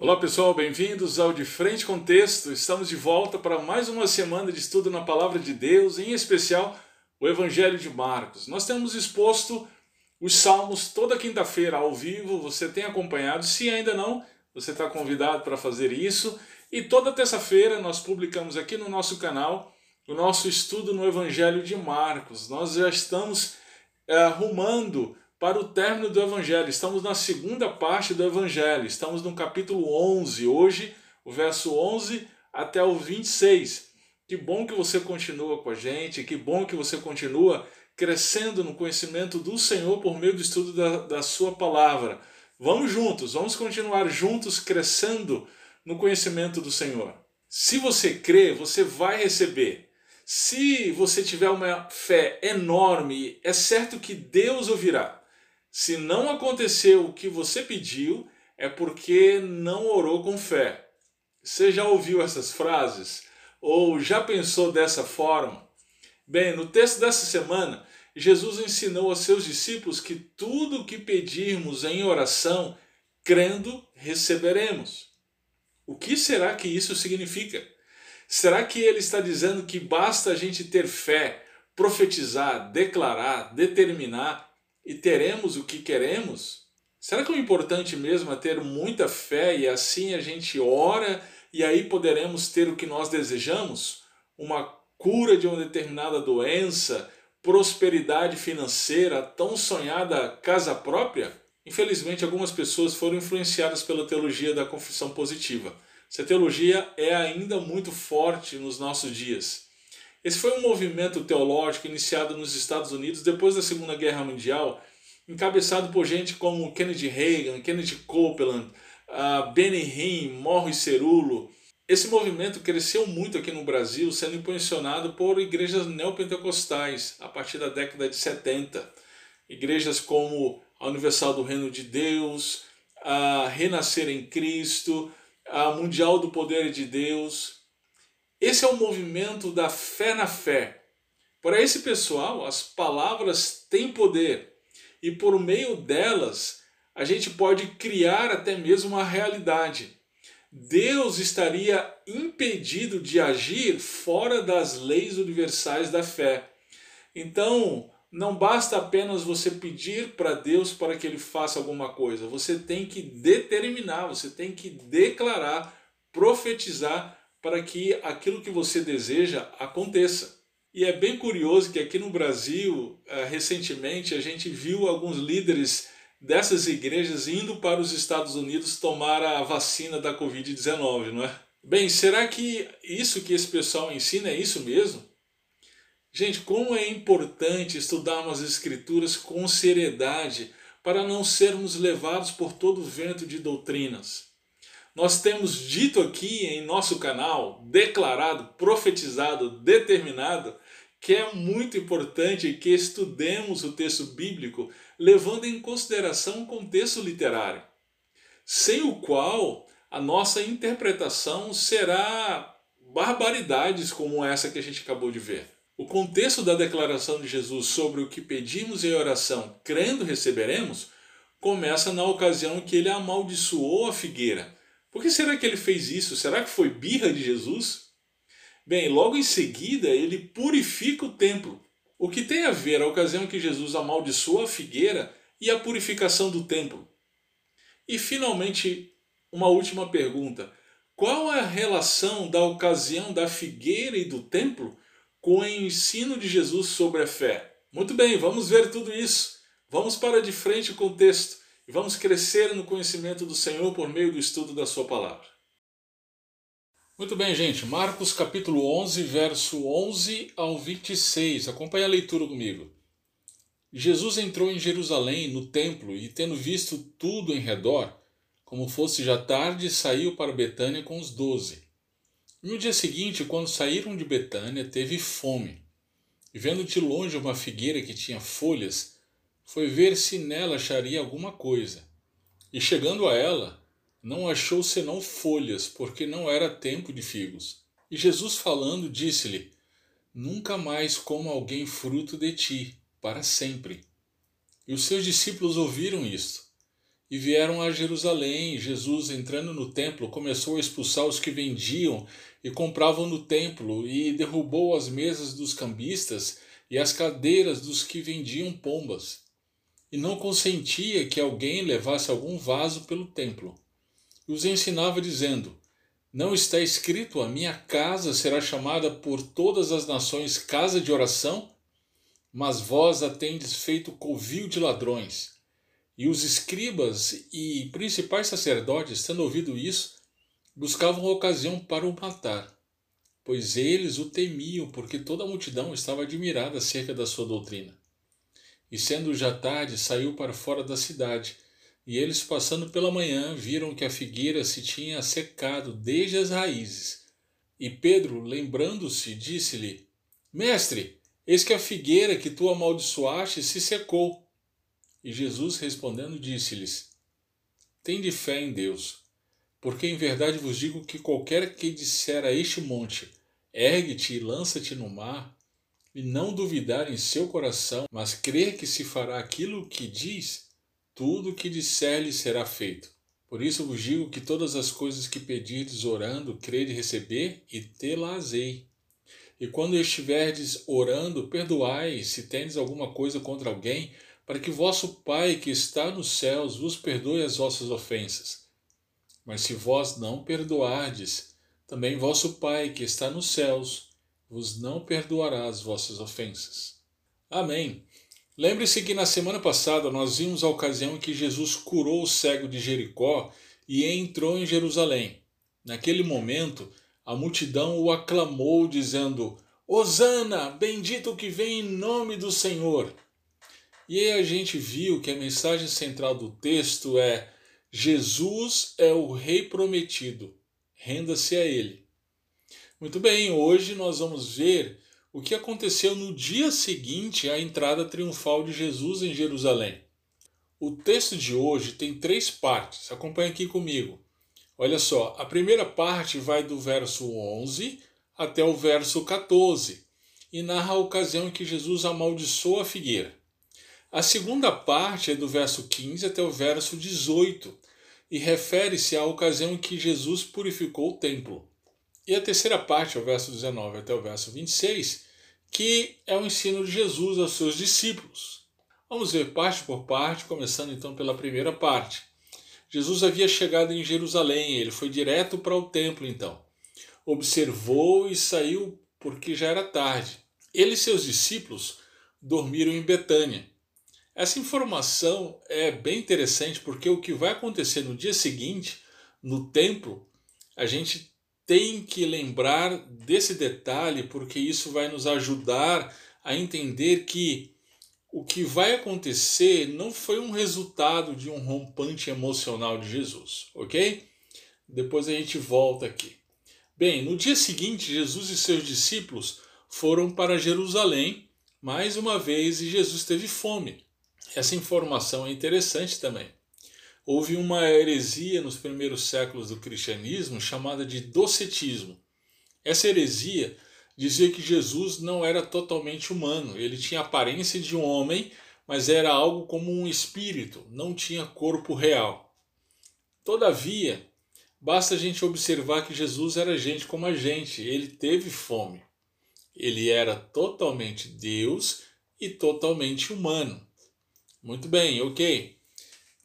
Olá pessoal, bem-vindos ao De Frente com Texto. Estamos de volta para mais uma semana de estudo na Palavra de Deus, em especial o Evangelho de Marcos. Nós temos exposto os Salmos toda quinta-feira ao vivo, você tem acompanhado. Se ainda não, você está convidado para fazer isso. E toda terça-feira nós publicamos aqui no nosso canal o nosso estudo no Evangelho de Marcos. Nós já estamos é, rumando para o término do Evangelho. Estamos na segunda parte do Evangelho, estamos no capítulo 11, hoje, o verso 11 até o 26. Que bom que você continua com a gente, que bom que você continua crescendo no conhecimento do Senhor por meio do estudo da, da Sua palavra. Vamos juntos, vamos continuar juntos crescendo no conhecimento do Senhor. Se você crê, você vai receber. Se você tiver uma fé enorme, é certo que Deus ouvirá. Se não aconteceu o que você pediu, é porque não orou com fé. Você já ouviu essas frases? Ou já pensou dessa forma? Bem, no texto dessa semana, Jesus ensinou aos seus discípulos que tudo o que pedirmos em oração, crendo, receberemos. O que será que isso significa? Será que ele está dizendo que basta a gente ter fé, profetizar, declarar, determinar e teremos o que queremos? Será que o importante mesmo é ter muita fé e assim a gente ora e aí poderemos ter o que nós desejamos? Uma cura de uma determinada doença, prosperidade financeira, tão sonhada casa própria? Infelizmente, algumas pessoas foram influenciadas pela teologia da confissão positiva. Essa teologia é ainda muito forte nos nossos dias. Esse foi um movimento teológico iniciado nos Estados Unidos depois da Segunda Guerra Mundial, encabeçado por gente como Kennedy Reagan, Kennedy Copeland, uh, Benny Hinn, Morris Cerulo. Esse movimento cresceu muito aqui no Brasil, sendo impulsionado por igrejas neopentecostais a partir da década de 70. Igrejas como a Universal do Reino de Deus, a Renascer em Cristo, a Mundial do Poder de Deus, esse é o movimento da fé na fé. Para esse pessoal, as palavras têm poder e por meio delas a gente pode criar até mesmo uma realidade. Deus estaria impedido de agir fora das leis universais da fé. Então, não basta apenas você pedir para Deus para que ele faça alguma coisa, você tem que determinar, você tem que declarar, profetizar para que aquilo que você deseja aconteça. E é bem curioso que aqui no Brasil, eh, recentemente, a gente viu alguns líderes dessas igrejas indo para os Estados Unidos tomar a vacina da Covid-19, não é? Bem, será que isso que esse pessoal ensina é isso mesmo? Gente, como é importante estudarmos as Escrituras com seriedade para não sermos levados por todo o vento de doutrinas. Nós temos dito aqui em nosso canal, declarado, profetizado, determinado, que é muito importante que estudemos o texto bíblico levando em consideração o contexto literário, sem o qual a nossa interpretação será barbaridades como essa que a gente acabou de ver. O contexto da declaração de Jesus sobre o que pedimos em oração, crendo receberemos, começa na ocasião que ele amaldiçoou a figueira por que será que ele fez isso? Será que foi birra de Jesus? Bem, logo em seguida ele purifica o templo. O que tem a ver a ocasião que Jesus amaldiçoa a figueira e a purificação do templo? E finalmente, uma última pergunta: qual é a relação da ocasião da figueira e do templo com o ensino de Jesus sobre a fé? Muito bem, vamos ver tudo isso. Vamos para de frente com o texto e vamos crescer no conhecimento do Senhor por meio do estudo da Sua palavra. Muito bem, gente. Marcos capítulo 11, verso 11 ao 26. Acompanhe a leitura comigo. Jesus entrou em Jerusalém, no templo, e tendo visto tudo em redor, como fosse já tarde, saiu para Betânia com os doze. No dia seguinte, quando saíram de Betânia, teve fome. E vendo de longe uma figueira que tinha folhas, foi ver se nela acharia alguma coisa. E chegando a ela, não achou senão folhas, porque não era tempo de figos. E Jesus falando, disse-lhe: Nunca mais coma alguém fruto de ti, para sempre. E os seus discípulos ouviram isto. e vieram a Jerusalém. Jesus, entrando no templo, começou a expulsar os que vendiam e compravam no templo, e derrubou as mesas dos cambistas e as cadeiras dos que vendiam pombas. E não consentia que alguém levasse algum vaso pelo templo. E os ensinava, dizendo: Não está escrito: A minha casa será chamada por todas as nações casa de oração? Mas vós a tendes feito covil de ladrões. E os escribas e principais sacerdotes, tendo ouvido isso, buscavam ocasião para o matar, pois eles o temiam, porque toda a multidão estava admirada acerca da sua doutrina. E sendo já tarde, saiu para fora da cidade, e eles, passando pela manhã, viram que a figueira se tinha secado desde as raízes. E Pedro, lembrando-se, disse-lhe: Mestre, eis que a figueira que tu amaldiçoaste se secou. E Jesus respondendo disse-lhes: Tende fé em Deus, porque em verdade vos digo que qualquer que disser a este monte: Ergue-te e lança-te no mar, e não duvidar em seu coração, mas crer que se fará aquilo que diz, tudo o que disser lhe será feito. Por isso vos digo que todas as coisas que pedirdes orando, crede receber e tê-las-ei. E quando estiverdes orando, perdoai se tendes alguma coisa contra alguém, para que vosso Pai que está nos céus vos perdoe as vossas ofensas. Mas se vós não perdoardes, também vosso Pai que está nos céus vos não perdoará as vossas ofensas. Amém. Lembre-se que na semana passada nós vimos a ocasião em que Jesus curou o cego de Jericó e entrou em Jerusalém. Naquele momento, a multidão o aclamou, dizendo: Hosana, bendito que vem em nome do Senhor. E aí a gente viu que a mensagem central do texto é: Jesus é o Rei prometido, renda-se a Ele. Muito bem, hoje nós vamos ver o que aconteceu no dia seguinte à entrada triunfal de Jesus em Jerusalém. O texto de hoje tem três partes, acompanhe aqui comigo. Olha só, a primeira parte vai do verso 11 até o verso 14 e narra a ocasião em que Jesus amaldiçoa a figueira. A segunda parte é do verso 15 até o verso 18 e refere-se à ocasião em que Jesus purificou o templo. E a terceira parte, o verso 19 até o verso 26, que é o ensino de Jesus aos seus discípulos. Vamos ver parte por parte, começando então pela primeira parte. Jesus havia chegado em Jerusalém, ele foi direto para o templo então. Observou e saiu porque já era tarde. Ele e seus discípulos dormiram em Betânia essa informação é bem interessante porque o que vai acontecer no dia seguinte, no templo, a gente tem que lembrar desse detalhe porque isso vai nos ajudar a entender que o que vai acontecer não foi um resultado de um rompante emocional de Jesus, ok? Depois a gente volta aqui. Bem, no dia seguinte, Jesus e seus discípulos foram para Jerusalém mais uma vez e Jesus teve fome. Essa informação é interessante também. Houve uma heresia nos primeiros séculos do cristianismo chamada de docetismo. Essa heresia dizia que Jesus não era totalmente humano, ele tinha aparência de um homem, mas era algo como um espírito, não tinha corpo real. Todavia, basta a gente observar que Jesus era gente como a gente, ele teve fome. Ele era totalmente Deus e totalmente humano. Muito bem, ok.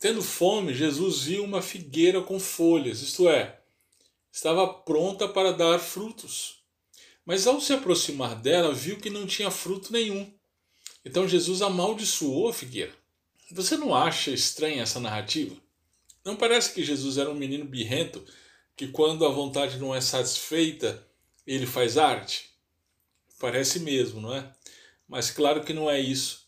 Tendo fome, Jesus viu uma figueira com folhas, isto é, estava pronta para dar frutos. Mas ao se aproximar dela, viu que não tinha fruto nenhum. Então Jesus amaldiçoou a figueira. Você não acha estranha essa narrativa? Não parece que Jesus era um menino birrento que, quando a vontade não é satisfeita, ele faz arte? Parece mesmo, não é? Mas claro que não é isso.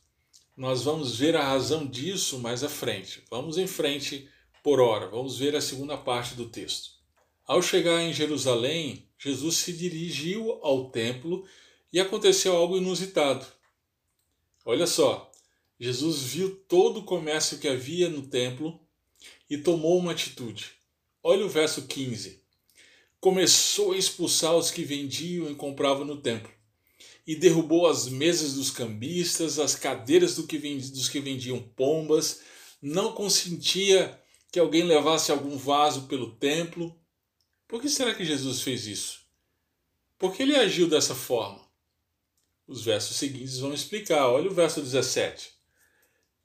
Nós vamos ver a razão disso mais à frente. Vamos em frente por hora, vamos ver a segunda parte do texto. Ao chegar em Jerusalém, Jesus se dirigiu ao templo e aconteceu algo inusitado. Olha só, Jesus viu todo o comércio que havia no templo e tomou uma atitude. Olha o verso 15. Começou a expulsar os que vendiam e compravam no templo e derrubou as mesas dos cambistas, as cadeiras do que dos que vendiam pombas, não consentia que alguém levasse algum vaso pelo templo. Por que será que Jesus fez isso? Por que ele agiu dessa forma? Os versos seguintes vão explicar. Olha o verso 17.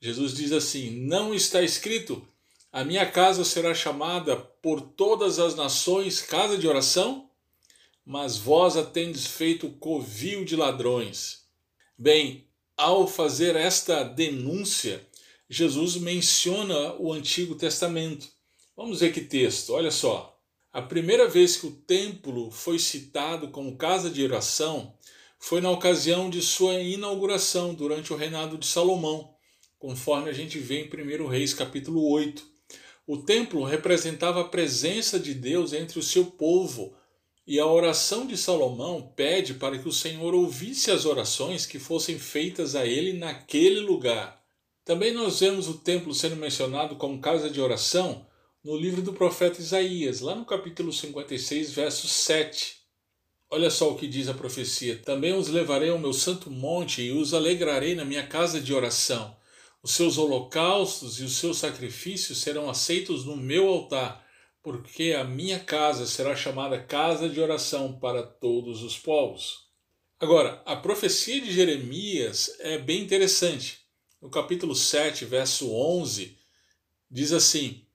Jesus diz assim: Não está escrito, a minha casa será chamada por todas as nações casa de oração? Mas vós a tendes feito covil de ladrões. Bem, ao fazer esta denúncia, Jesus menciona o Antigo Testamento. Vamos ver que texto, olha só. A primeira vez que o templo foi citado como casa de oração foi na ocasião de sua inauguração durante o reinado de Salomão, conforme a gente vê em 1 Reis capítulo 8. O templo representava a presença de Deus entre o seu povo, e a oração de Salomão pede para que o Senhor ouvisse as orações que fossem feitas a ele naquele lugar. Também nós vemos o templo sendo mencionado como casa de oração no livro do profeta Isaías, lá no capítulo 56, verso 7. Olha só o que diz a profecia: Também os levarei ao meu santo monte e os alegrarei na minha casa de oração. Os seus holocaustos e os seus sacrifícios serão aceitos no meu altar, porque a minha casa será chamada casa de oração para todos os povos. Agora, a profecia de Jeremias é bem interessante. No capítulo 7, verso 11, diz assim: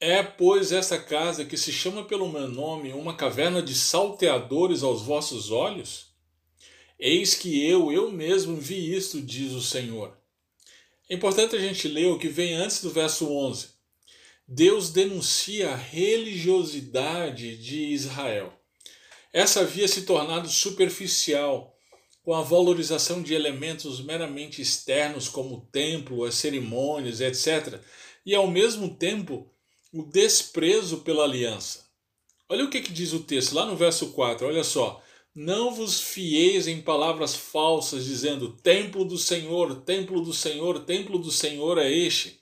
é, pois, esta casa que se chama pelo meu nome uma caverna de salteadores aos vossos olhos? Eis que eu, eu mesmo vi isto, diz o Senhor. É importante a gente ler o que vem antes do verso 11. Deus denuncia a religiosidade de Israel. Essa havia se tornado superficial, com a valorização de elementos meramente externos, como o templo, as cerimônias, etc., e ao mesmo tempo o desprezo pela aliança. Olha o que, que diz o texto lá no verso 4, olha só. Não vos fieis em palavras falsas, dizendo: Templo do Senhor, templo do Senhor, templo do Senhor é este.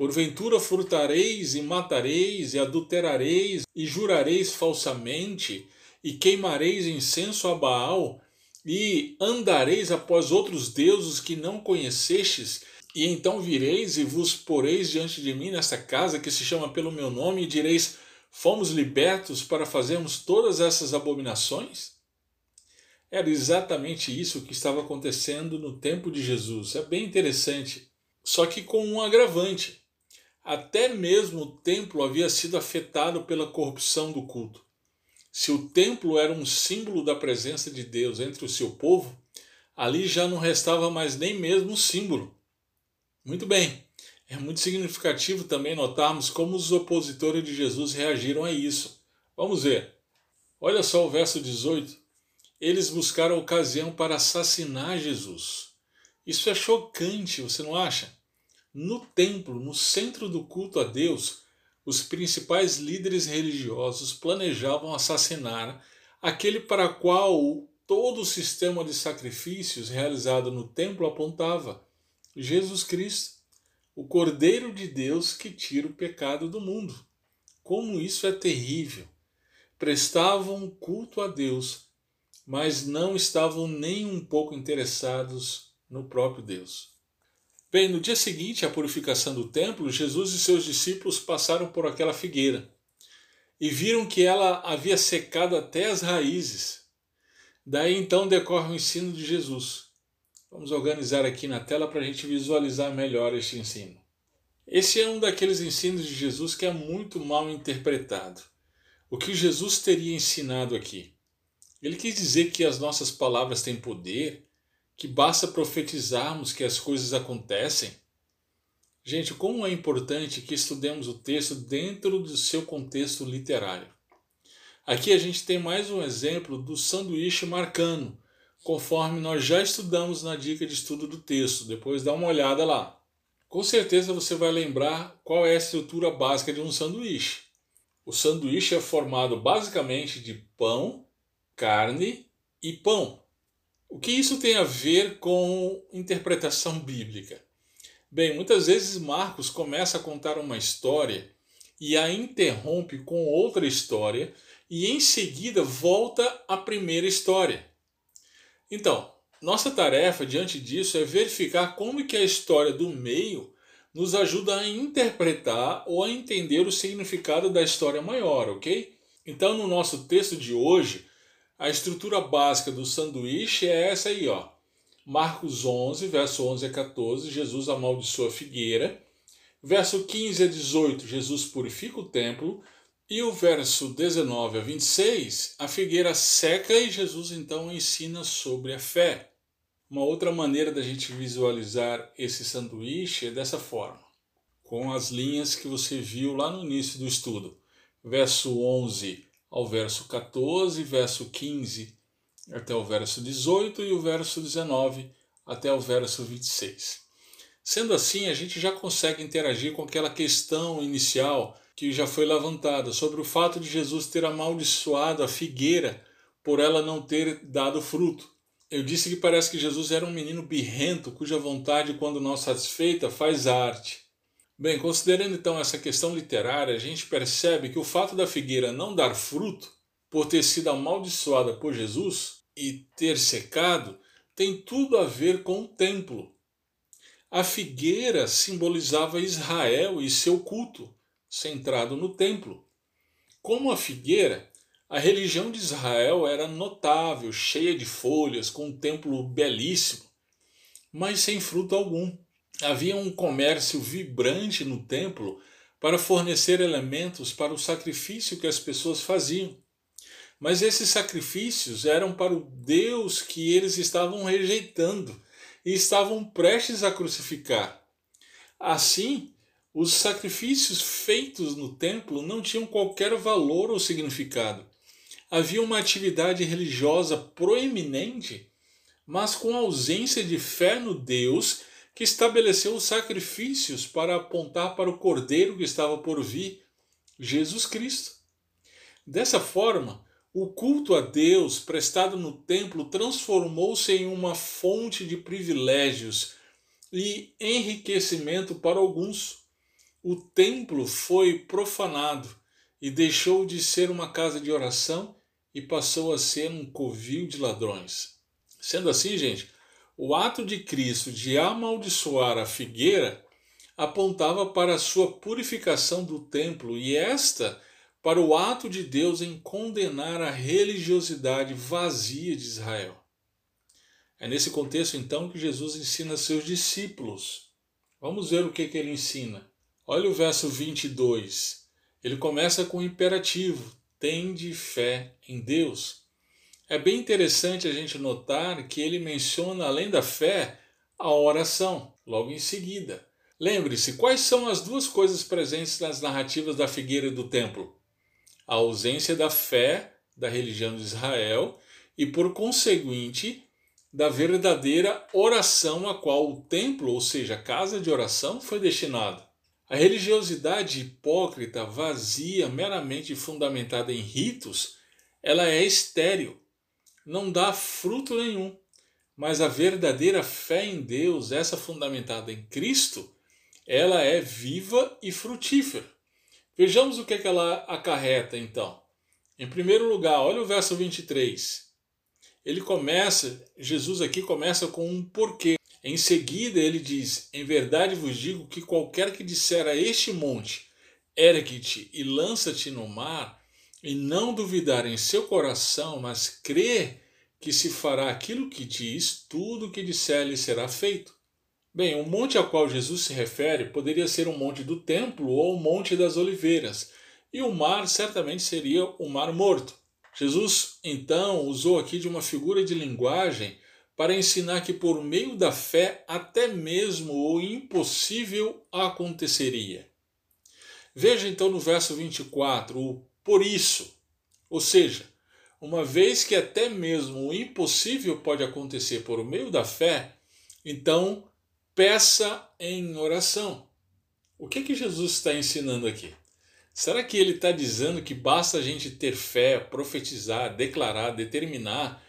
Porventura furtareis e matareis e adulterareis e jurareis falsamente e queimareis incenso a Baal e andareis após outros deuses que não conhecestes e então vireis e vos poreis diante de mim nesta casa que se chama pelo meu nome, e direis: Fomos libertos para fazermos todas essas abominações? Era exatamente isso que estava acontecendo no tempo de Jesus. É bem interessante. Só que com um agravante. Até mesmo o templo havia sido afetado pela corrupção do culto. Se o templo era um símbolo da presença de Deus entre o seu povo, ali já não restava mais nem mesmo um símbolo. Muito bem. É muito significativo também notarmos como os opositores de Jesus reagiram a isso. Vamos ver. Olha só o verso 18. Eles buscaram ocasião para assassinar Jesus. Isso é chocante, você não acha? No templo, no centro do culto a Deus, os principais líderes religiosos planejavam assassinar aquele para qual todo o sistema de sacrifícios realizado no templo apontava Jesus Cristo, o Cordeiro de Deus que tira o pecado do mundo. Como isso é terrível! Prestavam culto a Deus, mas não estavam nem um pouco interessados no próprio Deus. Bem, no dia seguinte à purificação do templo, Jesus e seus discípulos passaram por aquela figueira e viram que ela havia secado até as raízes. Daí então decorre o ensino de Jesus. Vamos organizar aqui na tela para a gente visualizar melhor este ensino. Esse é um daqueles ensinos de Jesus que é muito mal interpretado. O que Jesus teria ensinado aqui? Ele quis dizer que as nossas palavras têm poder, que basta profetizarmos que as coisas acontecem. Gente, como é importante que estudemos o texto dentro do seu contexto literário. Aqui a gente tem mais um exemplo do sanduíche marcano, conforme nós já estudamos na dica de estudo do texto. Depois dá uma olhada lá. Com certeza você vai lembrar qual é a estrutura básica de um sanduíche. O sanduíche é formado basicamente de pão, carne e pão. O que isso tem a ver com interpretação bíblica? Bem, muitas vezes Marcos começa a contar uma história e a interrompe com outra história e em seguida volta à primeira história. Então, nossa tarefa diante disso é verificar como que a história do meio nos ajuda a interpretar ou a entender o significado da história maior, ok? Então, no nosso texto de hoje, a estrutura básica do sanduíche é essa aí, ó. Marcos 11, verso 11 a 14, Jesus amaldiçoa a figueira. Verso 15 a 18, Jesus purifica o templo. E o verso 19 a 26, a figueira seca e Jesus então ensina sobre a fé. Uma outra maneira da gente visualizar esse sanduíche é dessa forma, com as linhas que você viu lá no início do estudo. Verso 11 ao verso 14, verso 15 até o verso 18 e o verso 19 até o verso 26. Sendo assim, a gente já consegue interagir com aquela questão inicial que já foi levantada sobre o fato de Jesus ter amaldiçoado a figueira por ela não ter dado fruto. Eu disse que parece que Jesus era um menino birrento cuja vontade, quando não satisfeita, faz arte. Bem, considerando então essa questão literária, a gente percebe que o fato da figueira não dar fruto, por ter sido amaldiçoada por Jesus e ter secado, tem tudo a ver com o templo. A figueira simbolizava Israel e seu culto, centrado no templo. Como a figueira, a religião de Israel era notável, cheia de folhas, com um templo belíssimo, mas sem fruto algum. Havia um comércio vibrante no templo para fornecer elementos para o sacrifício que as pessoas faziam. Mas esses sacrifícios eram para o Deus que eles estavam rejeitando e estavam prestes a crucificar. Assim, os sacrifícios feitos no templo não tinham qualquer valor ou significado. Havia uma atividade religiosa proeminente, mas com ausência de fé no Deus que estabeleceu os sacrifícios para apontar para o Cordeiro que estava por vir, Jesus Cristo. Dessa forma, o culto a Deus prestado no templo transformou-se em uma fonte de privilégios e enriquecimento para alguns. O templo foi profanado e deixou de ser uma casa de oração e passou a ser um covil de ladrões. Sendo assim, gente, o ato de Cristo de amaldiçoar a figueira apontava para a sua purificação do templo e esta para o ato de Deus em condenar a religiosidade vazia de Israel. É nesse contexto então que Jesus ensina seus discípulos. Vamos ver o que, que ele ensina. Olha o verso 22. Ele começa com o imperativo: tende fé em Deus. É bem interessante a gente notar que ele menciona, além da fé, a oração, logo em seguida. Lembre-se, quais são as duas coisas presentes nas narrativas da figueira do templo? A ausência da fé da religião de Israel e, por conseguinte, da verdadeira oração a qual o templo, ou seja, a casa de oração, foi destinado. A religiosidade hipócrita, vazia, meramente fundamentada em ritos, ela é estéril não dá fruto nenhum. Mas a verdadeira fé em Deus, essa fundamentada em Cristo, ela é viva e frutífera. Vejamos o que, é que ela acarreta então. Em primeiro lugar, olha o verso 23. Ele começa, Jesus aqui começa com um porquê. Em seguida, ele diz: Em verdade vos digo que qualquer que disser a este monte, ergue-te e lança-te no mar, e não duvidar em seu coração, mas crer que se fará aquilo que diz, tudo o que disser lhe será feito. Bem, o monte ao qual Jesus se refere poderia ser o monte do templo ou o monte das oliveiras, e o mar certamente seria o mar morto. Jesus, então, usou aqui de uma figura de linguagem para ensinar que por meio da fé até mesmo o impossível aconteceria. Veja então no verso 24 o por isso. Ou seja, uma vez que até mesmo o impossível pode acontecer por meio da fé, então peça em oração. O que, que Jesus está ensinando aqui? Será que ele está dizendo que basta a gente ter fé, profetizar, declarar, determinar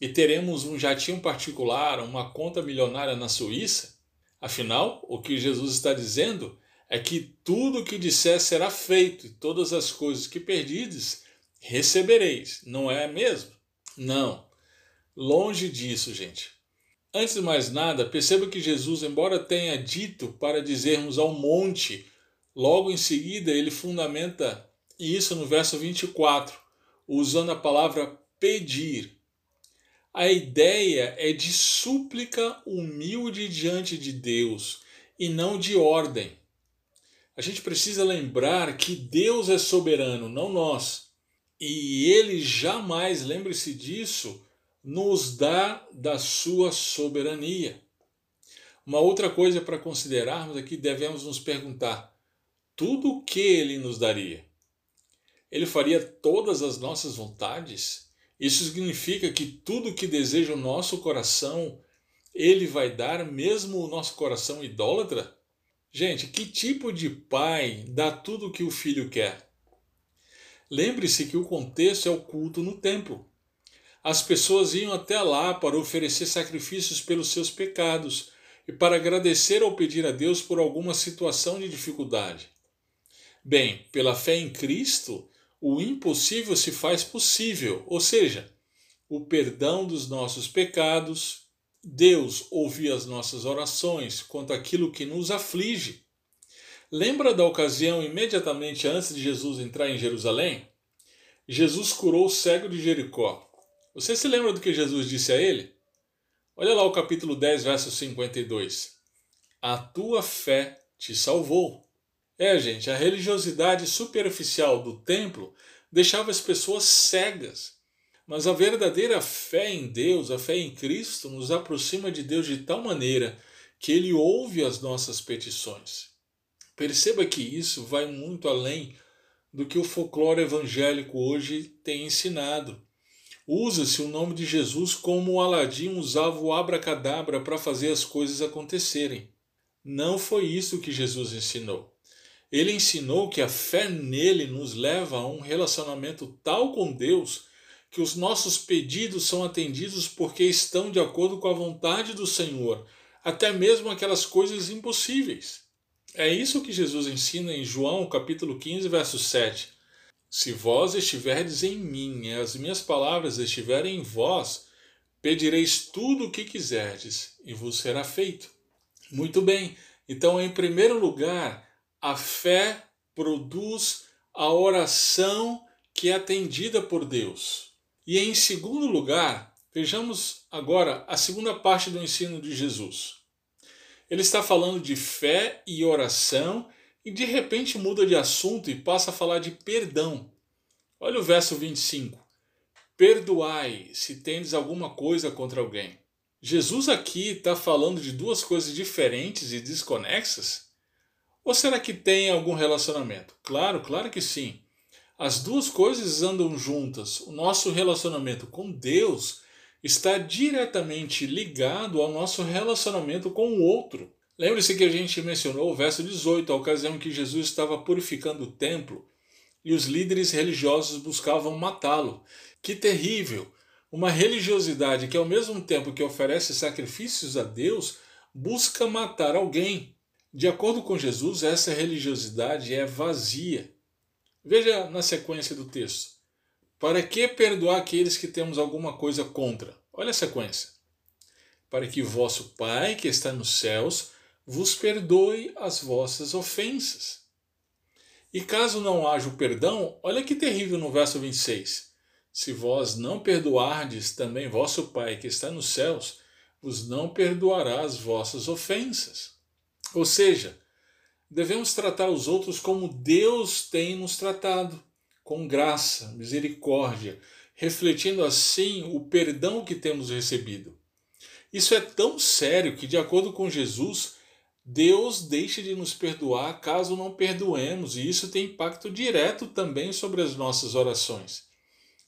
e teremos um jatinho particular, uma conta milionária na Suíça? Afinal, o que Jesus está dizendo é que tudo o que disser será feito, e todas as coisas que perdides recebereis. Não é mesmo? Não. Longe disso, gente. Antes de mais nada, perceba que Jesus, embora tenha dito para dizermos ao monte, logo em seguida ele fundamenta isso no verso 24, usando a palavra pedir. A ideia é de súplica humilde diante de Deus e não de ordem. A gente precisa lembrar que Deus é soberano, não nós. E ele jamais, lembre-se disso, nos dá da sua soberania. Uma outra coisa para considerarmos aqui, devemos nos perguntar: tudo o que ele nos daria? Ele faria todas as nossas vontades? Isso significa que tudo que deseja o nosso coração, ele vai dar, mesmo o nosso coração idólatra? Gente, que tipo de pai dá tudo o que o filho quer? Lembre-se que o contexto é o culto no templo as pessoas iam até lá para oferecer sacrifícios pelos seus pecados e para agradecer ou pedir a Deus por alguma situação de dificuldade. Bem, pela fé em Cristo, o impossível se faz possível, ou seja, o perdão dos nossos pecados, Deus ouvir as nossas orações quanto àquilo que nos aflige. Lembra da ocasião imediatamente antes de Jesus entrar em Jerusalém? Jesus curou o cego de Jericó. Você se lembra do que Jesus disse a ele? Olha lá o capítulo 10, verso 52. A tua fé te salvou. É, gente, a religiosidade superficial do templo deixava as pessoas cegas. Mas a verdadeira fé em Deus, a fé em Cristo, nos aproxima de Deus de tal maneira que Ele ouve as nossas petições. Perceba que isso vai muito além do que o folclore evangélico hoje tem ensinado. Usa-se o nome de Jesus como o Aladim usava o abracadabra para fazer as coisas acontecerem. Não foi isso que Jesus ensinou. Ele ensinou que a fé nele nos leva a um relacionamento tal com Deus que os nossos pedidos são atendidos porque estão de acordo com a vontade do Senhor, até mesmo aquelas coisas impossíveis. É isso que Jesus ensina em João capítulo 15, verso 7. Se vós estiverdes em mim e as minhas palavras estiverem em vós, pedireis tudo o que quiserdes e vos será feito. Muito bem, então, em primeiro lugar, a fé produz a oração que é atendida por Deus. E em segundo lugar, vejamos agora a segunda parte do ensino de Jesus. Ele está falando de fé e oração e de repente muda de assunto e passa a falar de perdão. Olha o verso 25. Perdoai se tendes alguma coisa contra alguém. Jesus aqui está falando de duas coisas diferentes e desconexas? Ou será que tem algum relacionamento? Claro, claro que sim. As duas coisas andam juntas. O nosso relacionamento com Deus está diretamente ligado ao nosso relacionamento com o outro. Lembre-se que a gente mencionou o verso 18, a ocasião em que Jesus estava purificando o templo e os líderes religiosos buscavam matá-lo. Que terrível! Uma religiosidade que, ao mesmo tempo que oferece sacrifícios a Deus, busca matar alguém. De acordo com Jesus, essa religiosidade é vazia. Veja na sequência do texto. Para que perdoar aqueles que temos alguma coisa contra? Olha a sequência. Para que vosso Pai, que está nos céus, vos perdoe as vossas ofensas. E caso não haja o perdão, olha que terrível no verso 26. Se vós não perdoardes, também vosso Pai que está nos céus vos não perdoará as vossas ofensas. Ou seja, devemos tratar os outros como Deus tem nos tratado, com graça, misericórdia, refletindo assim o perdão que temos recebido. Isso é tão sério que, de acordo com Jesus, Deus deixa de nos perdoar caso não perdoemos, e isso tem impacto direto também sobre as nossas orações.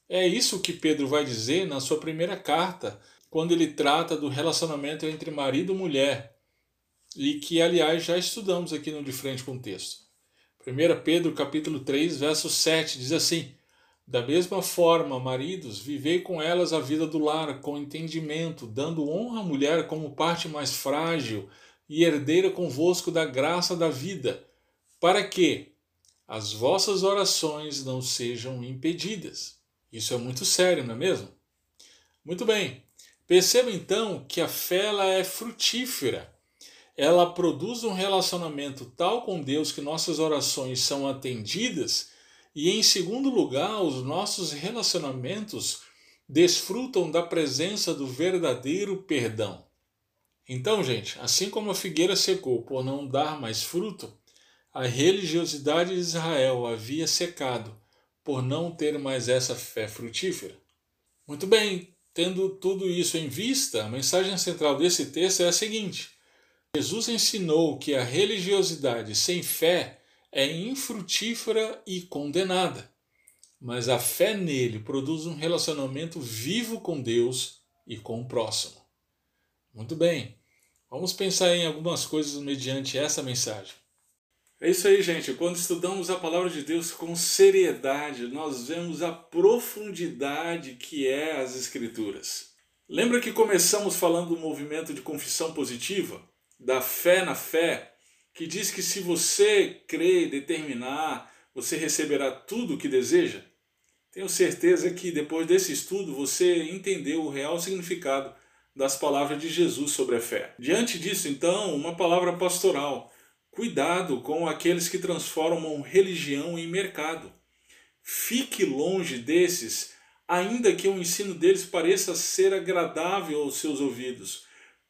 É isso que Pedro vai dizer na sua primeira carta, quando ele trata do relacionamento entre marido e mulher, e que aliás já estudamos aqui no De Frente com o texto. 1 Pedro capítulo 3, verso 7 diz assim: Da mesma forma, maridos, vivei com elas a vida do lar com entendimento, dando honra à mulher como parte mais frágil e herdeira convosco da graça da vida, para que as vossas orações não sejam impedidas. Isso é muito sério, não é mesmo? Muito bem. Perceba então que a fé ela é frutífera. Ela produz um relacionamento tal com Deus que nossas orações são atendidas, e em segundo lugar, os nossos relacionamentos desfrutam da presença do verdadeiro perdão. Então, gente, assim como a figueira secou por não dar mais fruto, a religiosidade de Israel havia secado por não ter mais essa fé frutífera. Muito bem, tendo tudo isso em vista, a mensagem central desse texto é a seguinte: Jesus ensinou que a religiosidade sem fé é infrutífera e condenada, mas a fé nele produz um relacionamento vivo com Deus e com o próximo. Muito bem, vamos pensar em algumas coisas mediante essa mensagem. É isso aí, gente. Quando estudamos a palavra de Deus com seriedade, nós vemos a profundidade que é as Escrituras. Lembra que começamos falando do movimento de confissão positiva, da fé na fé, que diz que se você crer determinar, você receberá tudo o que deseja? Tenho certeza que depois desse estudo você entendeu o real significado das palavras de Jesus sobre a fé. Diante disso, então, uma palavra pastoral Cuidado com aqueles que transformam religião em mercado. Fique longe desses, ainda que o ensino deles pareça ser agradável aos seus ouvidos.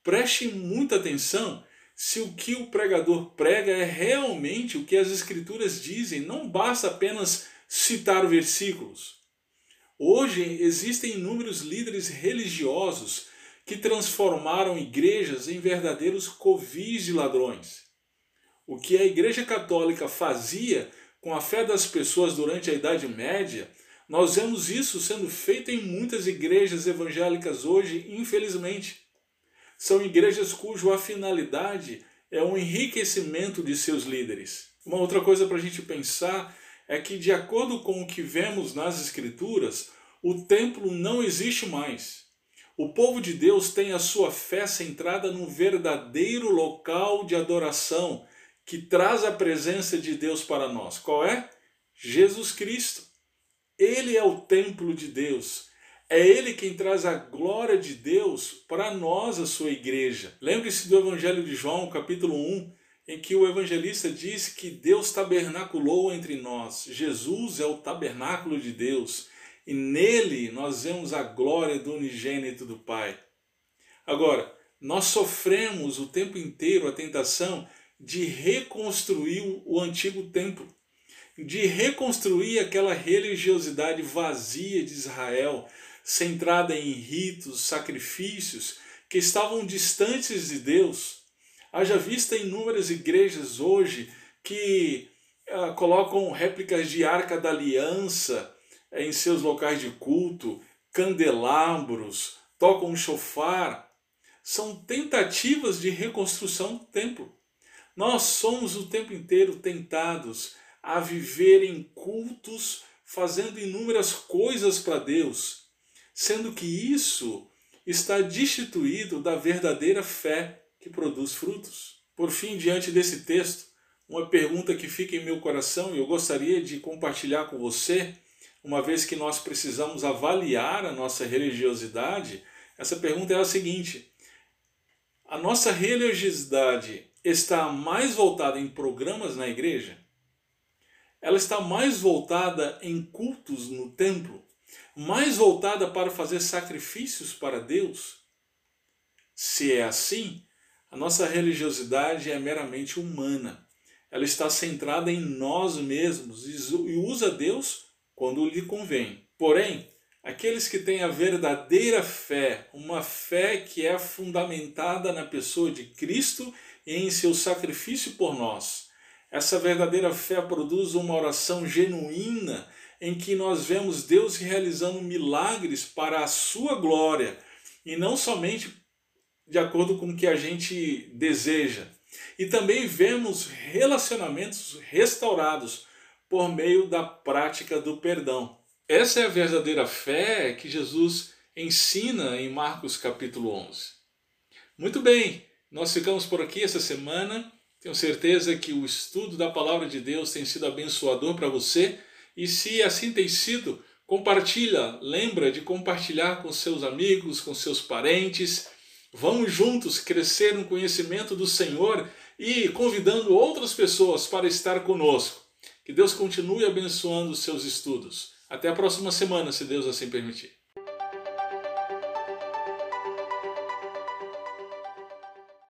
Preste muita atenção se o que o pregador prega é realmente o que as Escrituras dizem, não basta apenas citar versículos. Hoje existem inúmeros líderes religiosos que transformaram igrejas em verdadeiros covis de ladrões. O que a Igreja Católica fazia com a fé das pessoas durante a Idade Média, nós vemos isso sendo feito em muitas igrejas evangélicas hoje, infelizmente. São igrejas cuja finalidade é o enriquecimento de seus líderes. Uma outra coisa para a gente pensar é que, de acordo com o que vemos nas Escrituras, o templo não existe mais. O povo de Deus tem a sua fé centrada num verdadeiro local de adoração, que traz a presença de Deus para nós. Qual é? Jesus Cristo. Ele é o templo de Deus. É Ele quem traz a glória de Deus para nós, a sua igreja. Lembre-se do Evangelho de João, capítulo 1, em que o evangelista diz que Deus tabernaculou entre nós. Jesus é o tabernáculo de Deus e nele nós vemos a glória do unigênito do Pai. Agora, nós sofremos o tempo inteiro a tentação de reconstruir o antigo templo, de reconstruir aquela religiosidade vazia de Israel, centrada em ritos, sacrifícios que estavam distantes de Deus. Haja vista inúmeras igrejas hoje que ah, colocam réplicas de arca da aliança em seus locais de culto, candelabros, tocam chofar. São tentativas de reconstrução do templo. Nós somos o tempo inteiro tentados a viver em cultos, fazendo inúmeras coisas para Deus, sendo que isso está destituído da verdadeira fé que produz frutos. Por fim, diante desse texto, uma pergunta que fica em meu coração e eu gostaria de compartilhar com você, uma vez que nós precisamos avaliar a nossa religiosidade, essa pergunta é a seguinte: a nossa religiosidade está mais voltada em programas na igreja, ela está mais voltada em cultos no templo, mais voltada para fazer sacrifícios para Deus. Se é assim, a nossa religiosidade é meramente humana. Ela está centrada em nós mesmos e usa Deus quando lhe convém. Porém, aqueles que têm a verdadeira fé, uma fé que é fundamentada na pessoa de Cristo em seu sacrifício por nós. Essa verdadeira fé produz uma oração genuína em que nós vemos Deus realizando milagres para a sua glória e não somente de acordo com o que a gente deseja. E também vemos relacionamentos restaurados por meio da prática do perdão. Essa é a verdadeira fé que Jesus ensina em Marcos capítulo 11. Muito bem, nós ficamos por aqui essa semana. Tenho certeza que o estudo da palavra de Deus tem sido abençoador para você. E se assim tem sido, Compartilha, lembra de compartilhar com seus amigos, com seus parentes. Vamos juntos crescer no conhecimento do Senhor e convidando outras pessoas para estar conosco. Que Deus continue abençoando os seus estudos. Até a próxima semana, se Deus assim permitir.